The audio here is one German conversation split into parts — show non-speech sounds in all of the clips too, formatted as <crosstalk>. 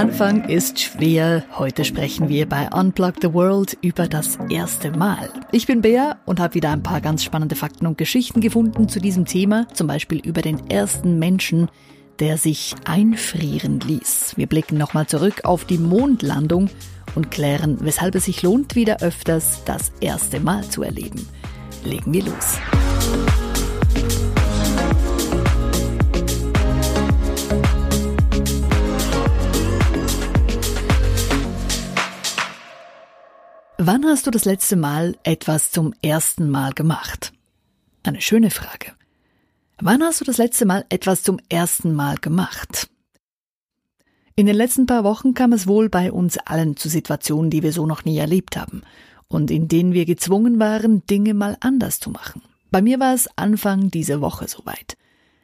Anfang ist schwer. Heute sprechen wir bei Unplug the World über das erste Mal. Ich bin Bea und habe wieder ein paar ganz spannende Fakten und Geschichten gefunden zu diesem Thema, zum Beispiel über den ersten Menschen, der sich einfrieren ließ. Wir blicken nochmal zurück auf die Mondlandung und klären, weshalb es sich lohnt, wieder öfters das erste Mal zu erleben. Legen wir los. Wann hast du das letzte Mal etwas zum ersten Mal gemacht? Eine schöne Frage. Wann hast du das letzte Mal etwas zum ersten Mal gemacht? In den letzten paar Wochen kam es wohl bei uns allen zu Situationen, die wir so noch nie erlebt haben und in denen wir gezwungen waren, Dinge mal anders zu machen. Bei mir war es Anfang dieser Woche soweit.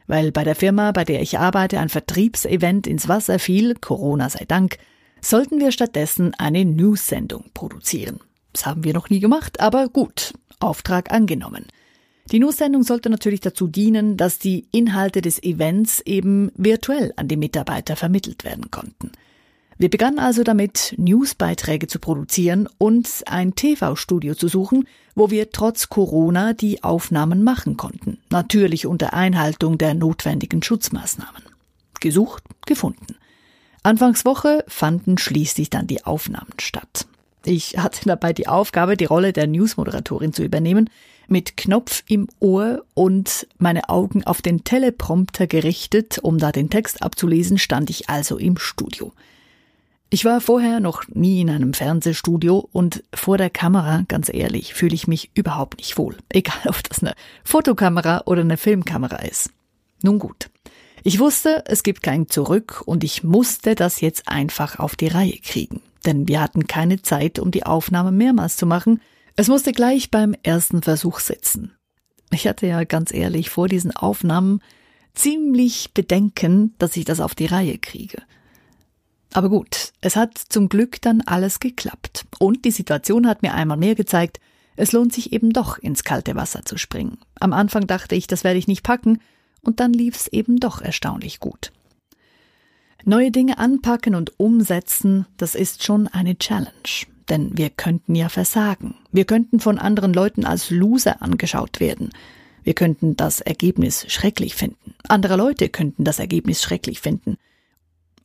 Weil bei der Firma, bei der ich arbeite, ein Vertriebsevent ins Wasser fiel, Corona sei Dank, sollten wir stattdessen eine News-Sendung produzieren. Das haben wir noch nie gemacht, aber gut, Auftrag angenommen. Die News-Sendung sollte natürlich dazu dienen, dass die Inhalte des Events eben virtuell an die Mitarbeiter vermittelt werden konnten. Wir begannen also damit, Newsbeiträge zu produzieren und ein TV-Studio zu suchen, wo wir trotz Corona die Aufnahmen machen konnten. Natürlich unter Einhaltung der notwendigen Schutzmaßnahmen. Gesucht, gefunden. Anfangswoche fanden schließlich dann die Aufnahmen statt. Ich hatte dabei die Aufgabe, die Rolle der Newsmoderatorin zu übernehmen, mit Knopf im Ohr und meine Augen auf den Teleprompter gerichtet, um da den Text abzulesen, stand ich also im Studio. Ich war vorher noch nie in einem Fernsehstudio und vor der Kamera, ganz ehrlich, fühle ich mich überhaupt nicht wohl. Egal, ob das eine Fotokamera oder eine Filmkamera ist. Nun gut. Ich wusste, es gibt kein Zurück und ich musste das jetzt einfach auf die Reihe kriegen. Denn wir hatten keine Zeit, um die Aufnahme mehrmals zu machen, es musste gleich beim ersten Versuch sitzen. Ich hatte ja ganz ehrlich vor diesen Aufnahmen ziemlich Bedenken, dass ich das auf die Reihe kriege. Aber gut, es hat zum Glück dann alles geklappt. Und die Situation hat mir einmal mehr gezeigt, es lohnt sich eben doch ins kalte Wasser zu springen. Am Anfang dachte ich, das werde ich nicht packen, und dann lief es eben doch erstaunlich gut. Neue Dinge anpacken und umsetzen, das ist schon eine Challenge denn wir könnten ja versagen. Wir könnten von anderen Leuten als Loser angeschaut werden. Wir könnten das Ergebnis schrecklich finden. Andere Leute könnten das Ergebnis schrecklich finden.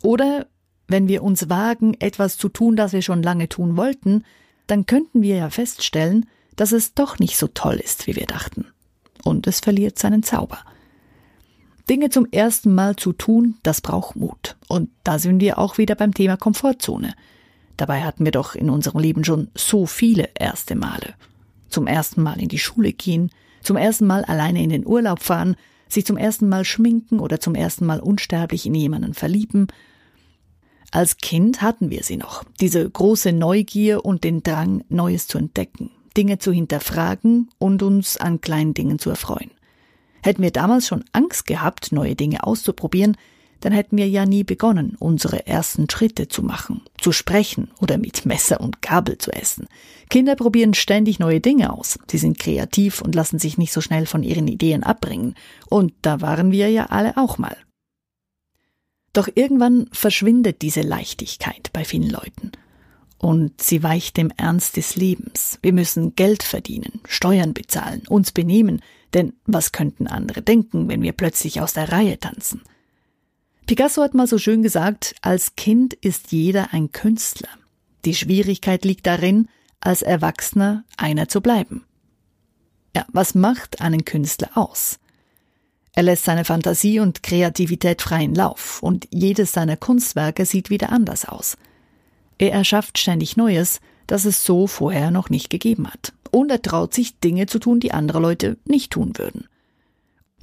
Oder wenn wir uns wagen, etwas zu tun, das wir schon lange tun wollten, dann könnten wir ja feststellen, dass es doch nicht so toll ist, wie wir dachten. Und es verliert seinen Zauber. Dinge zum ersten Mal zu tun, das braucht Mut. Und da sind wir auch wieder beim Thema Komfortzone. Dabei hatten wir doch in unserem Leben schon so viele erste Male. Zum ersten Mal in die Schule gehen, zum ersten Mal alleine in den Urlaub fahren, sich zum ersten Mal schminken oder zum ersten Mal unsterblich in jemanden verlieben. Als Kind hatten wir sie noch, diese große Neugier und den Drang, Neues zu entdecken, Dinge zu hinterfragen und uns an kleinen Dingen zu erfreuen. Hätten wir damals schon Angst gehabt, neue Dinge auszuprobieren, dann hätten wir ja nie begonnen, unsere ersten Schritte zu machen, zu sprechen oder mit Messer und Gabel zu essen. Kinder probieren ständig neue Dinge aus. Sie sind kreativ und lassen sich nicht so schnell von ihren Ideen abbringen. Und da waren wir ja alle auch mal. Doch irgendwann verschwindet diese Leichtigkeit bei vielen Leuten. Und sie weicht dem Ernst des Lebens. Wir müssen Geld verdienen, Steuern bezahlen, uns benehmen, denn was könnten andere denken, wenn wir plötzlich aus der Reihe tanzen? Picasso hat mal so schön gesagt, als Kind ist jeder ein Künstler. Die Schwierigkeit liegt darin, als Erwachsener einer zu bleiben. Ja, was macht einen Künstler aus? Er lässt seine Fantasie und Kreativität freien Lauf und jedes seiner Kunstwerke sieht wieder anders aus. Er erschafft ständig Neues, das es so vorher noch nicht gegeben hat. Und er traut sich Dinge zu tun, die andere Leute nicht tun würden.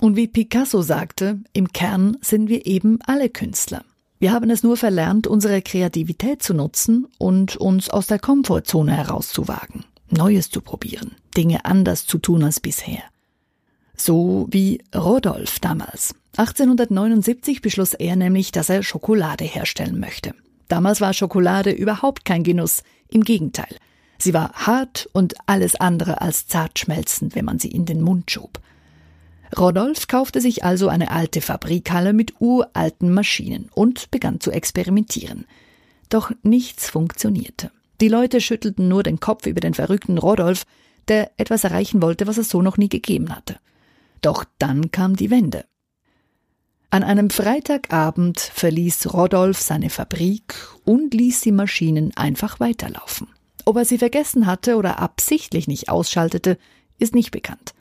Und wie Picasso sagte, im Kern sind wir eben alle Künstler. Wir haben es nur verlernt, unsere Kreativität zu nutzen und uns aus der Komfortzone herauszuwagen, Neues zu probieren, Dinge anders zu tun als bisher. So wie Rodolph damals. 1879 beschloss er nämlich, dass er Schokolade herstellen möchte. Damals war Schokolade überhaupt kein Genuss, im Gegenteil. Sie war hart und alles andere als zart schmelzend, wenn man sie in den Mund schob. Rodolph kaufte sich also eine alte Fabrikhalle mit uralten Maschinen und begann zu experimentieren. Doch nichts funktionierte. Die Leute schüttelten nur den Kopf über den verrückten Rodolf, der etwas erreichen wollte, was es so noch nie gegeben hatte. Doch dann kam die Wende. An einem Freitagabend verließ Rodolf seine Fabrik und ließ die Maschinen einfach weiterlaufen. Ob er sie vergessen hatte oder absichtlich nicht ausschaltete, ist nicht bekannt.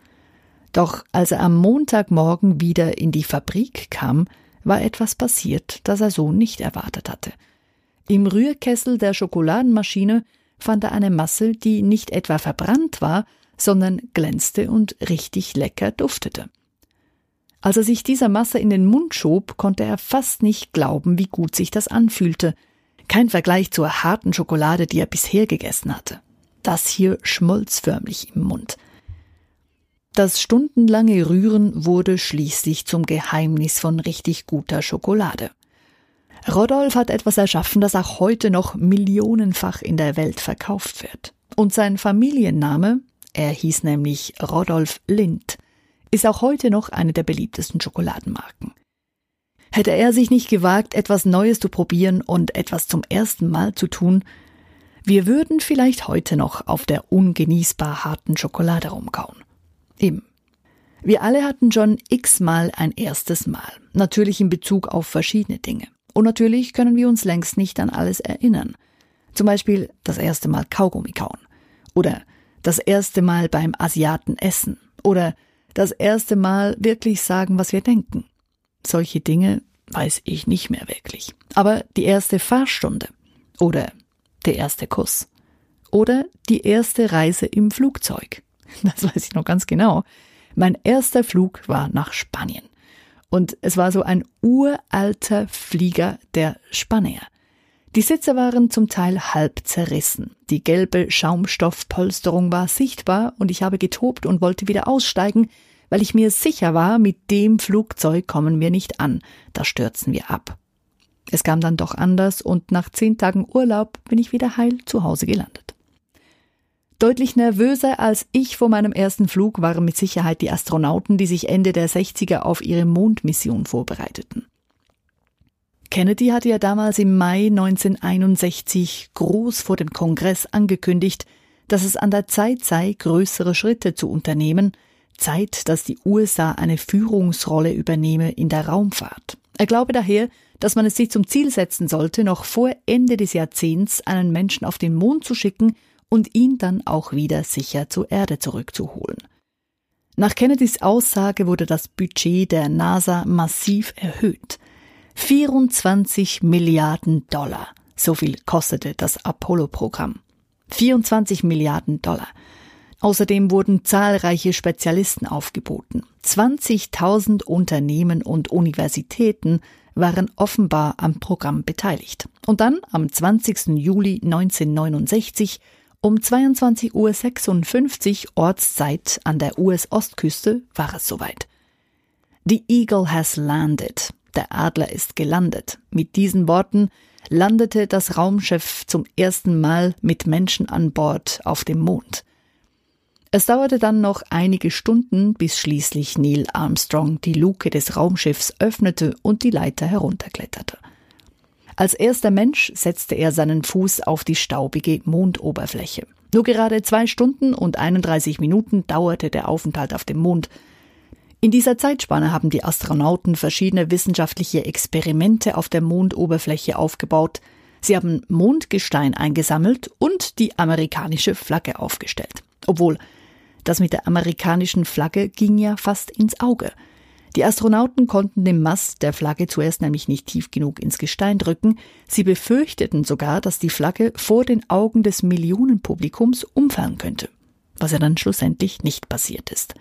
Doch als er am Montagmorgen wieder in die Fabrik kam, war etwas passiert, das er so nicht erwartet hatte. Im Rührkessel der Schokoladenmaschine fand er eine Masse, die nicht etwa verbrannt war, sondern glänzte und richtig lecker duftete. Als er sich dieser Masse in den Mund schob, konnte er fast nicht glauben, wie gut sich das anfühlte, kein Vergleich zur harten Schokolade, die er bisher gegessen hatte. Das hier schmolz förmlich im Mund. Das stundenlange Rühren wurde schließlich zum Geheimnis von richtig guter Schokolade. Rodolf hat etwas erschaffen, das auch heute noch millionenfach in der Welt verkauft wird. Und sein Familienname, er hieß nämlich Rodolf Lind, ist auch heute noch eine der beliebtesten Schokoladenmarken. Hätte er sich nicht gewagt, etwas Neues zu probieren und etwas zum ersten Mal zu tun, wir würden vielleicht heute noch auf der ungenießbar harten Schokolade rumkauen. Eben. Wir alle hatten schon x-mal ein erstes Mal, natürlich in Bezug auf verschiedene Dinge. Und natürlich können wir uns längst nicht an alles erinnern. Zum Beispiel das erste Mal Kaugummi kauen. Oder das erste Mal beim Asiaten essen. Oder das erste Mal wirklich sagen, was wir denken. Solche Dinge weiß ich nicht mehr wirklich. Aber die erste Fahrstunde oder der erste Kuss oder die erste Reise im Flugzeug. <laughs> Das weiß ich noch ganz genau. Mein erster Flug war nach Spanien. Und es war so ein uralter Flieger der Spanier. Die Sitze waren zum Teil halb zerrissen. Die gelbe Schaumstoffpolsterung war sichtbar und ich habe getobt und wollte wieder aussteigen, weil ich mir sicher war, mit dem Flugzeug kommen wir nicht an, da stürzen wir ab. Es kam dann doch anders und nach zehn Tagen Urlaub bin ich wieder heil zu Hause gelandet. Deutlich nervöser als ich vor meinem ersten Flug waren mit Sicherheit die Astronauten, die sich Ende der 60er auf ihre Mondmission vorbereiteten. Kennedy hatte ja damals im Mai 1961 groß vor dem Kongress angekündigt, dass es an der Zeit sei, größere Schritte zu unternehmen, Zeit, dass die USA eine Führungsrolle übernehme in der Raumfahrt. Er glaube daher, dass man es sich zum Ziel setzen sollte, noch vor Ende des Jahrzehnts einen Menschen auf den Mond zu schicken und ihn dann auch wieder sicher zur Erde zurückzuholen. Nach Kennedys Aussage wurde das Budget der NASA massiv erhöht. 24 Milliarden Dollar. So viel kostete das Apollo-Programm. 24 Milliarden Dollar. Außerdem wurden zahlreiche Spezialisten aufgeboten. 20.000 Unternehmen und Universitäten waren offenbar am Programm beteiligt. Und dann am 20. Juli 1969 um 22.56 Uhr Ortszeit an der US-Ostküste war es soweit. The Eagle has landed. Der Adler ist gelandet. Mit diesen Worten landete das Raumschiff zum ersten Mal mit Menschen an Bord auf dem Mond. Es dauerte dann noch einige Stunden, bis schließlich Neil Armstrong die Luke des Raumschiffs öffnete und die Leiter herunterkletterte. Als erster Mensch setzte er seinen Fuß auf die staubige Mondoberfläche. Nur gerade zwei Stunden und 31 Minuten dauerte der Aufenthalt auf dem Mond. In dieser Zeitspanne haben die Astronauten verschiedene wissenschaftliche Experimente auf der Mondoberfläche aufgebaut. Sie haben Mondgestein eingesammelt und die amerikanische Flagge aufgestellt. Obwohl das mit der amerikanischen Flagge ging ja fast ins Auge. Die Astronauten konnten den Mast der Flagge zuerst nämlich nicht tief genug ins Gestein drücken. Sie befürchteten sogar, dass die Flagge vor den Augen des Millionenpublikums umfallen könnte. Was ja dann schlussendlich nicht passiert ist.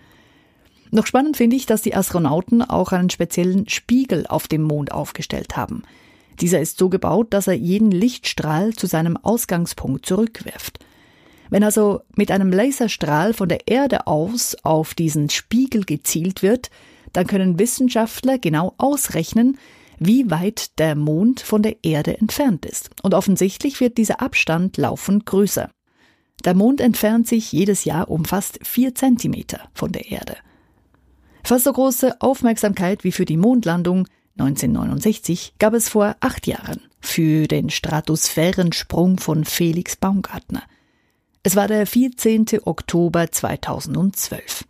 Noch spannend finde ich, dass die Astronauten auch einen speziellen Spiegel auf dem Mond aufgestellt haben. Dieser ist so gebaut, dass er jeden Lichtstrahl zu seinem Ausgangspunkt zurückwirft. Wenn also mit einem Laserstrahl von der Erde aus auf diesen Spiegel gezielt wird, dann können Wissenschaftler genau ausrechnen, wie weit der Mond von der Erde entfernt ist. Und offensichtlich wird dieser Abstand laufend größer. Der Mond entfernt sich jedes Jahr um fast vier Zentimeter von der Erde. Fast so große Aufmerksamkeit wie für die Mondlandung 1969 gab es vor acht Jahren für den Stratosphärensprung von Felix Baumgartner. Es war der 14. Oktober 2012.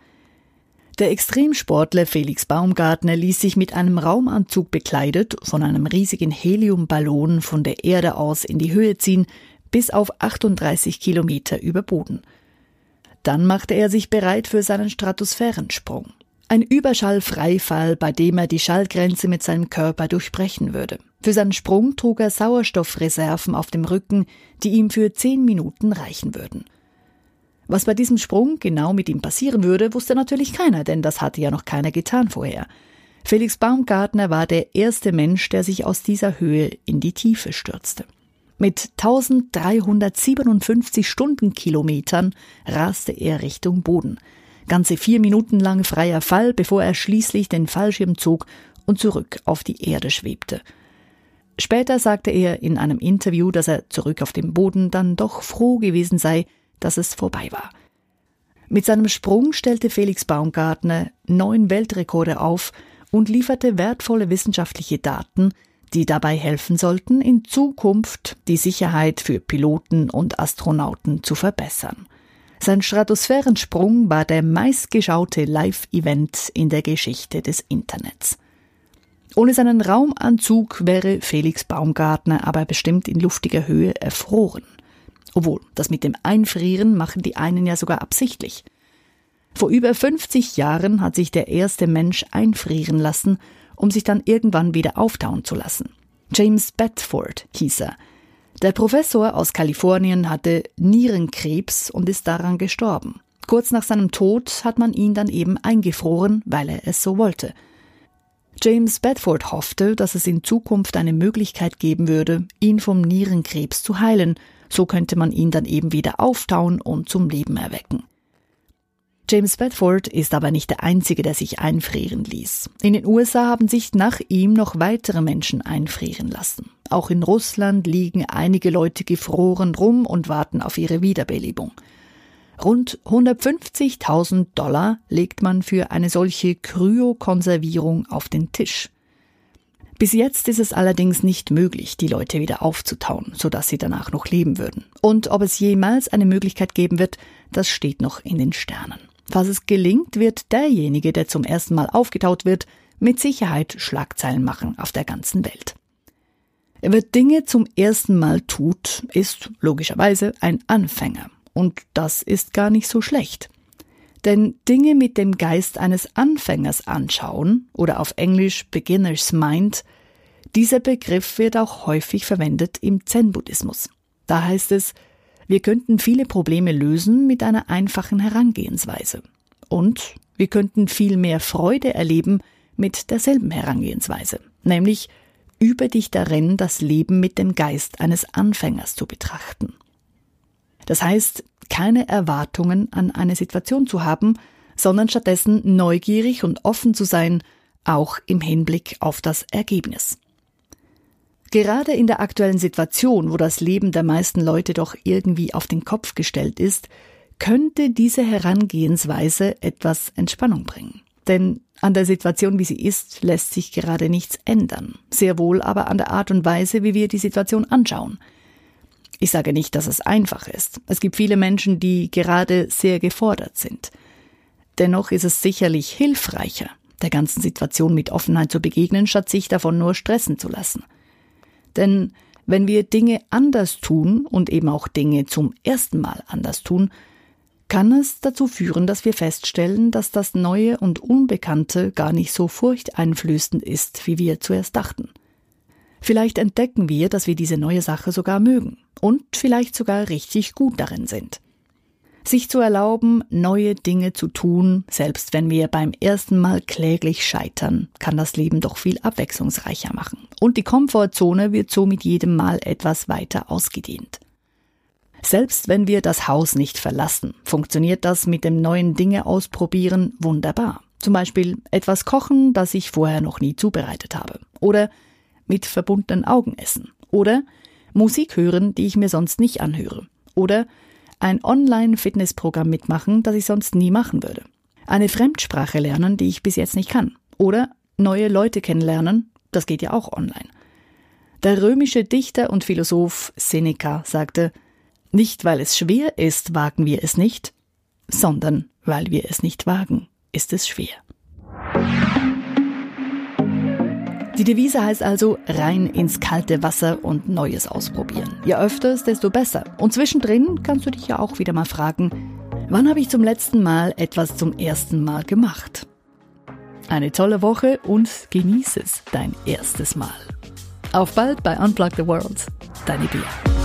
Der Extremsportler Felix Baumgartner ließ sich mit einem Raumanzug bekleidet von einem riesigen Heliumballon von der Erde aus in die Höhe ziehen, bis auf 38 Kilometer über Boden. Dann machte er sich bereit für seinen Stratosphärensprung. Ein Überschallfreifall, bei dem er die Schallgrenze mit seinem Körper durchbrechen würde. Für seinen Sprung trug er Sauerstoffreserven auf dem Rücken, die ihm für zehn Minuten reichen würden. Was bei diesem Sprung genau mit ihm passieren würde, wusste natürlich keiner, denn das hatte ja noch keiner getan vorher. Felix Baumgartner war der erste Mensch, der sich aus dieser Höhe in die Tiefe stürzte. Mit 1357 Stundenkilometern raste er Richtung Boden. Ganze vier Minuten lang freier Fall, bevor er schließlich den Fallschirm zog und zurück auf die Erde schwebte. Später sagte er in einem Interview, dass er zurück auf dem Boden dann doch froh gewesen sei, dass es vorbei war. Mit seinem Sprung stellte Felix Baumgartner neun Weltrekorde auf und lieferte wertvolle wissenschaftliche Daten, die dabei helfen sollten, in Zukunft die Sicherheit für Piloten und Astronauten zu verbessern. Sein Stratosphärensprung war der meistgeschaute Live-Event in der Geschichte des Internets. Ohne seinen Raumanzug wäre Felix Baumgartner aber bestimmt in luftiger Höhe erfroren. Obwohl, das mit dem Einfrieren machen die einen ja sogar absichtlich. Vor über 50 Jahren hat sich der erste Mensch einfrieren lassen, um sich dann irgendwann wieder auftauen zu lassen. James Bedford hieß er. Der Professor aus Kalifornien hatte Nierenkrebs und ist daran gestorben. Kurz nach seinem Tod hat man ihn dann eben eingefroren, weil er es so wollte. James Bedford hoffte, dass es in Zukunft eine Möglichkeit geben würde, ihn vom Nierenkrebs zu heilen, so könnte man ihn dann eben wieder auftauen und zum Leben erwecken. James Bedford ist aber nicht der Einzige, der sich einfrieren ließ. In den USA haben sich nach ihm noch weitere Menschen einfrieren lassen. Auch in Russland liegen einige Leute gefroren rum und warten auf ihre Wiederbelebung. Rund 150.000 Dollar legt man für eine solche Kryokonservierung auf den Tisch. Bis jetzt ist es allerdings nicht möglich, die Leute wieder aufzutauen, sodass sie danach noch leben würden. Und ob es jemals eine Möglichkeit geben wird, das steht noch in den Sternen. Falls es gelingt, wird derjenige, der zum ersten Mal aufgetaut wird, mit Sicherheit Schlagzeilen machen auf der ganzen Welt. Wer Dinge zum ersten Mal tut, ist logischerweise ein Anfänger. Und das ist gar nicht so schlecht. Denn Dinge mit dem Geist eines Anfängers anschauen oder auf Englisch Beginner's Mind, dieser Begriff wird auch häufig verwendet im Zen-Buddhismus. Da heißt es, wir könnten viele Probleme lösen mit einer einfachen Herangehensweise. Und wir könnten viel mehr Freude erleben mit derselben Herangehensweise, nämlich über dich darin, das Leben mit dem Geist eines Anfängers zu betrachten. Das heißt, keine Erwartungen an eine Situation zu haben, sondern stattdessen neugierig und offen zu sein, auch im Hinblick auf das Ergebnis. Gerade in der aktuellen Situation, wo das Leben der meisten Leute doch irgendwie auf den Kopf gestellt ist, könnte diese Herangehensweise etwas Entspannung bringen. Denn an der Situation, wie sie ist, lässt sich gerade nichts ändern. Sehr wohl aber an der Art und Weise, wie wir die Situation anschauen. Ich sage nicht, dass es einfach ist. Es gibt viele Menschen, die gerade sehr gefordert sind. Dennoch ist es sicherlich hilfreicher, der ganzen Situation mit Offenheit zu begegnen, statt sich davon nur stressen zu lassen. Denn wenn wir Dinge anders tun und eben auch Dinge zum ersten Mal anders tun, kann es dazu führen, dass wir feststellen, dass das Neue und Unbekannte gar nicht so furchteinflößend ist, wie wir zuerst dachten. Vielleicht entdecken wir, dass wir diese neue Sache sogar mögen und vielleicht sogar richtig gut darin sind sich zu erlauben, neue Dinge zu tun, selbst wenn wir beim ersten Mal kläglich scheitern, kann das Leben doch viel abwechslungsreicher machen. Und die Komfortzone wird so mit jedem Mal etwas weiter ausgedehnt. Selbst wenn wir das Haus nicht verlassen, funktioniert das mit dem neuen Dinge ausprobieren wunderbar. Zum Beispiel etwas kochen, das ich vorher noch nie zubereitet habe. Oder mit verbundenen Augen essen. Oder Musik hören, die ich mir sonst nicht anhöre. Oder ein Online-Fitnessprogramm mitmachen, das ich sonst nie machen würde. Eine Fremdsprache lernen, die ich bis jetzt nicht kann. Oder neue Leute kennenlernen, das geht ja auch online. Der römische Dichter und Philosoph Seneca sagte, nicht weil es schwer ist, wagen wir es nicht, sondern weil wir es nicht wagen, ist es schwer. Die Devise heißt also rein ins kalte Wasser und Neues ausprobieren. Je öfters, desto besser. Und zwischendrin kannst du dich ja auch wieder mal fragen, wann habe ich zum letzten Mal etwas zum ersten Mal gemacht? Eine tolle Woche und genieße es, dein erstes Mal. Auf bald bei Unplug the World. Deine Bia.